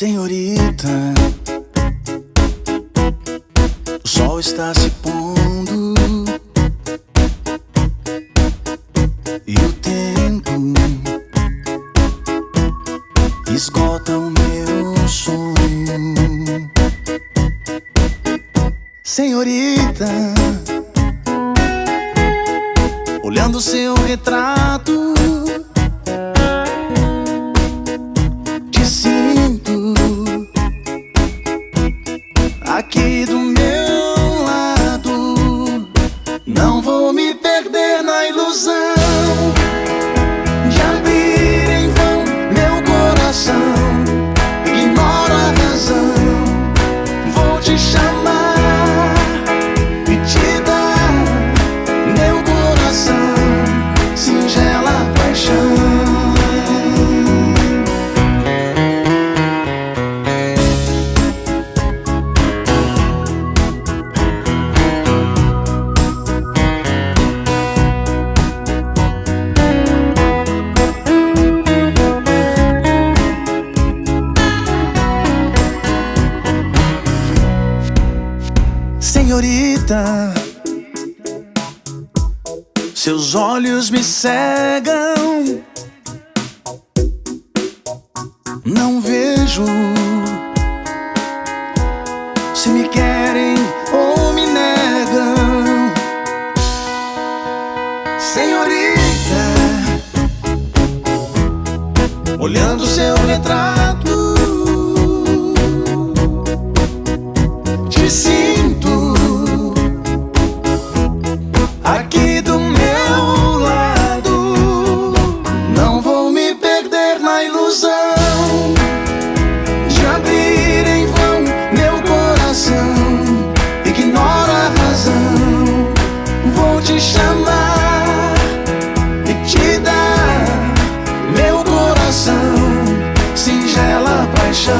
Senhorita, o sol está se pondo e o tempo esgota o meu sonho. Senhorita, olhando seu retrato. Senhorita, seus olhos me cegam. Não vejo se me querem ou me negam. Senhorita, olhando seu retrato. te chamar e te dar meu coração, singela paixão.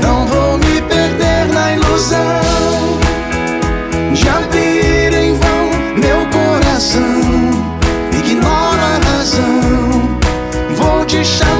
Não vou me perder na ilusão de abrir em vão meu coração. Ignora a razão, vou te chamar.